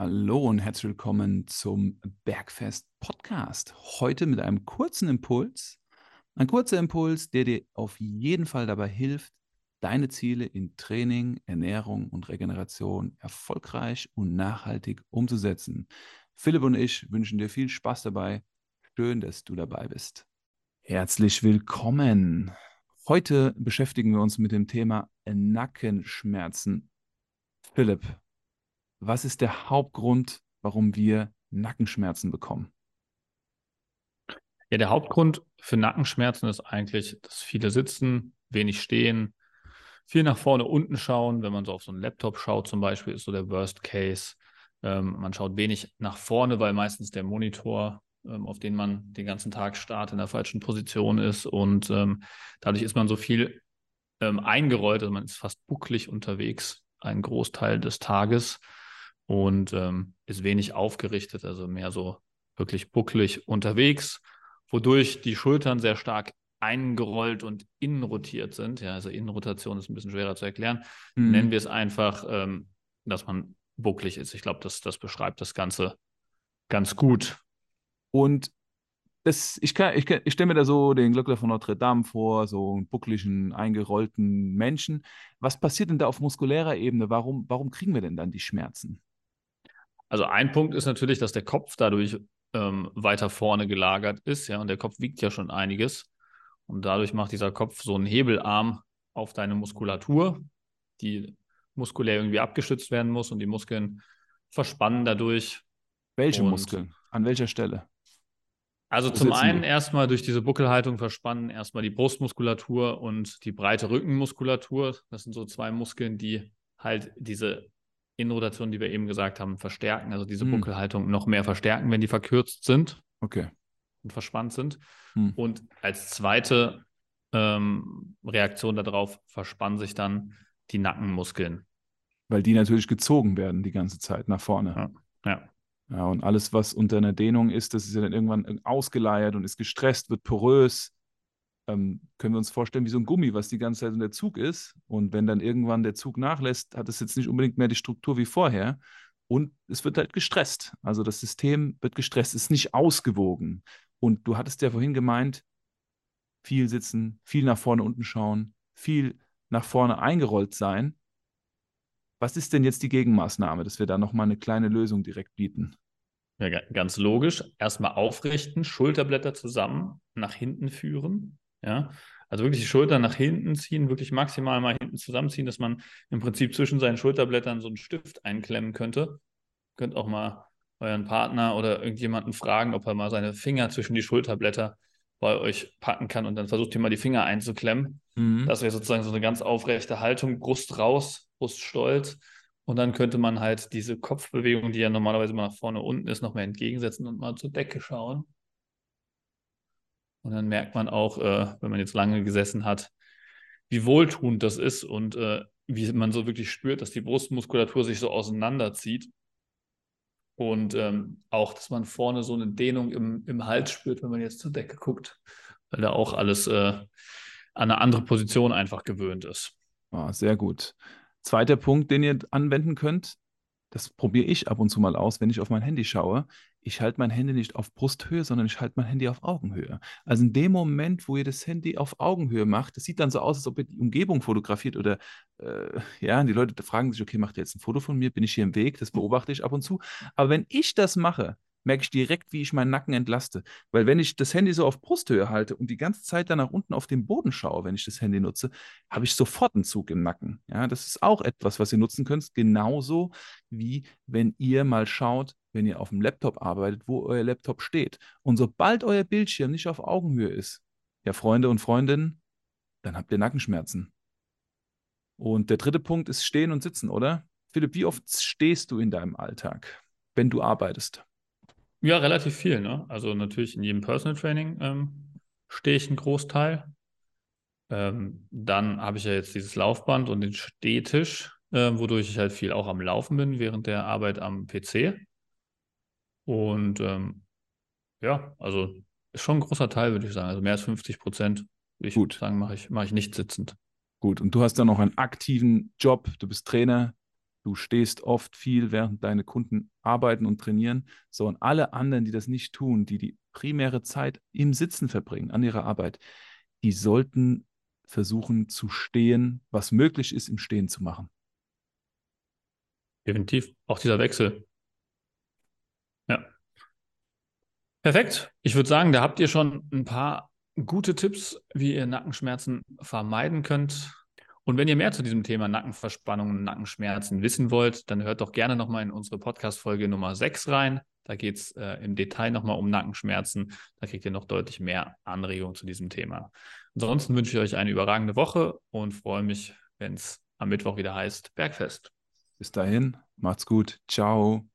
Hallo und herzlich willkommen zum Bergfest Podcast. Heute mit einem kurzen Impuls. Ein kurzer Impuls, der dir auf jeden Fall dabei hilft, deine Ziele in Training, Ernährung und Regeneration erfolgreich und nachhaltig umzusetzen. Philipp und ich wünschen dir viel Spaß dabei. Schön, dass du dabei bist. Herzlich willkommen. Heute beschäftigen wir uns mit dem Thema Nackenschmerzen. Philipp, was ist der Hauptgrund, warum wir Nackenschmerzen bekommen? Ja, der Hauptgrund für Nackenschmerzen ist eigentlich, dass viele sitzen, wenig stehen, viel nach vorne, unten schauen. Wenn man so auf so einen Laptop schaut, zum Beispiel, ist so der Worst Case. Ähm, man schaut wenig nach vorne, weil meistens der Monitor, ähm, auf den man den ganzen Tag startet, in der falschen Position ist. Und ähm, dadurch ist man so viel ähm, eingerollt, also man ist fast bucklig unterwegs, einen Großteil des Tages und ähm, ist wenig aufgerichtet, also mehr so wirklich bucklig unterwegs, wodurch die Schultern sehr stark eingerollt und innenrotiert sind. Ja, also Innenrotation ist ein bisschen schwerer zu erklären. Mhm. Nennen wir es einfach, ähm, dass man bucklig ist. Ich glaube, das, das beschreibt das Ganze ganz gut. Und das, ich, ich, ich stelle mir da so den Glöckler von Notre Dame vor, so einen buckligen, eingerollten Menschen. Was passiert denn da auf muskulärer Ebene? Warum, warum kriegen wir denn dann die Schmerzen? Also ein Punkt ist natürlich, dass der Kopf dadurch ähm, weiter vorne gelagert ist, ja, und der Kopf wiegt ja schon einiges. Und dadurch macht dieser Kopf so einen Hebelarm auf deine Muskulatur, die muskulär irgendwie abgeschützt werden muss und die Muskeln verspannen dadurch. Welche und Muskeln? An welcher Stelle? Also zum einen erstmal durch diese Buckelhaltung verspannen erstmal die Brustmuskulatur und die breite Rückenmuskulatur. Das sind so zwei Muskeln, die halt diese Innenrotation, die wir eben gesagt haben, verstärken, also diese hm. Buckelhaltung noch mehr verstärken, wenn die verkürzt sind. Okay. Und verspannt sind. Hm. Und als zweite ähm, Reaktion darauf verspannen sich dann die Nackenmuskeln. Weil die natürlich gezogen werden die ganze Zeit nach vorne. Ja. ja. Ja, und alles, was unter einer Dehnung ist, das ist ja dann irgendwann ausgeleiert und ist gestresst, wird porös ähm, können wir uns vorstellen, wie so ein Gummi, was die ganze Zeit in der Zug ist. Und wenn dann irgendwann der Zug nachlässt, hat es jetzt nicht unbedingt mehr die Struktur wie vorher. Und es wird halt gestresst. Also das System wird gestresst, ist nicht ausgewogen. Und du hattest ja vorhin gemeint, viel sitzen, viel nach vorne unten schauen, viel nach vorne eingerollt sein. Was ist denn jetzt die Gegenmaßnahme, dass wir da nochmal eine kleine Lösung direkt bieten? Ja, ganz logisch. Erstmal aufrichten, Schulterblätter zusammen, nach hinten führen. Ja, also wirklich die Schultern nach hinten ziehen, wirklich maximal mal hinten zusammenziehen, dass man im Prinzip zwischen seinen Schulterblättern so einen Stift einklemmen könnte. Könnt auch mal euren Partner oder irgendjemanden fragen, ob er mal seine Finger zwischen die Schulterblätter bei euch packen kann und dann versucht ihr mal die Finger einzuklemmen. Mhm. Das wäre sozusagen so eine ganz aufrechte Haltung, Brust raus, Brust stolz. Und dann könnte man halt diese Kopfbewegung, die ja normalerweise mal nach vorne unten ist, noch mal entgegensetzen und mal zur Decke schauen. Und dann merkt man auch, äh, wenn man jetzt lange gesessen hat, wie wohltuend das ist und äh, wie man so wirklich spürt, dass die Brustmuskulatur sich so auseinanderzieht. Und ähm, auch, dass man vorne so eine Dehnung im, im Hals spürt, wenn man jetzt zur Decke guckt, weil da auch alles äh, an eine andere Position einfach gewöhnt ist. Ah, sehr gut. Zweiter Punkt, den ihr anwenden könnt, das probiere ich ab und zu mal aus, wenn ich auf mein Handy schaue ich halte mein Handy nicht auf Brusthöhe, sondern ich halte mein Handy auf Augenhöhe. Also in dem Moment, wo ihr das Handy auf Augenhöhe macht, das sieht dann so aus, als ob ihr die Umgebung fotografiert oder äh, ja, die Leute fragen sich, okay, macht ihr jetzt ein Foto von mir? Bin ich hier im Weg? Das beobachte ich ab und zu. Aber wenn ich das mache, merke ich direkt, wie ich meinen Nacken entlaste. Weil wenn ich das Handy so auf Brusthöhe halte und die ganze Zeit dann nach unten auf den Boden schaue, wenn ich das Handy nutze, habe ich sofort einen Zug im Nacken. Ja, das ist auch etwas, was ihr nutzen könnt, genauso wie wenn ihr mal schaut, wenn ihr auf dem Laptop arbeitet, wo euer Laptop steht. Und sobald euer Bildschirm nicht auf Augenhöhe ist, ja, Freunde und Freundinnen, dann habt ihr Nackenschmerzen. Und der dritte Punkt ist Stehen und Sitzen, oder? Philipp, wie oft stehst du in deinem Alltag, wenn du arbeitest? Ja, relativ viel. Ne? Also natürlich in jedem Personal Training ähm, stehe ich einen Großteil. Ähm, dann habe ich ja jetzt dieses Laufband und den Stehtisch, äh, wodurch ich halt viel auch am Laufen bin während der Arbeit am PC. Und ähm, ja, also ist schon ein großer Teil, würde ich sagen. Also mehr als 50 Prozent, würde ich Gut. sagen, mache ich, mache ich nicht sitzend. Gut, und du hast dann noch einen aktiven Job, du bist Trainer, Du stehst oft viel, während deine Kunden arbeiten und trainieren. So, und alle anderen, die das nicht tun, die die primäre Zeit im Sitzen verbringen, an ihrer Arbeit, die sollten versuchen zu stehen, was möglich ist, im Stehen zu machen. Definitiv. Auch dieser Wechsel. Ja. Perfekt. Ich würde sagen, da habt ihr schon ein paar gute Tipps, wie ihr Nackenschmerzen vermeiden könnt. Und wenn ihr mehr zu diesem Thema Nackenverspannungen und Nackenschmerzen wissen wollt, dann hört doch gerne nochmal in unsere Podcast-Folge Nummer 6 rein. Da geht es äh, im Detail nochmal um Nackenschmerzen. Da kriegt ihr noch deutlich mehr Anregungen zu diesem Thema. Ansonsten wünsche ich euch eine überragende Woche und freue mich, wenn es am Mittwoch wieder heißt Bergfest. Bis dahin, macht's gut. Ciao.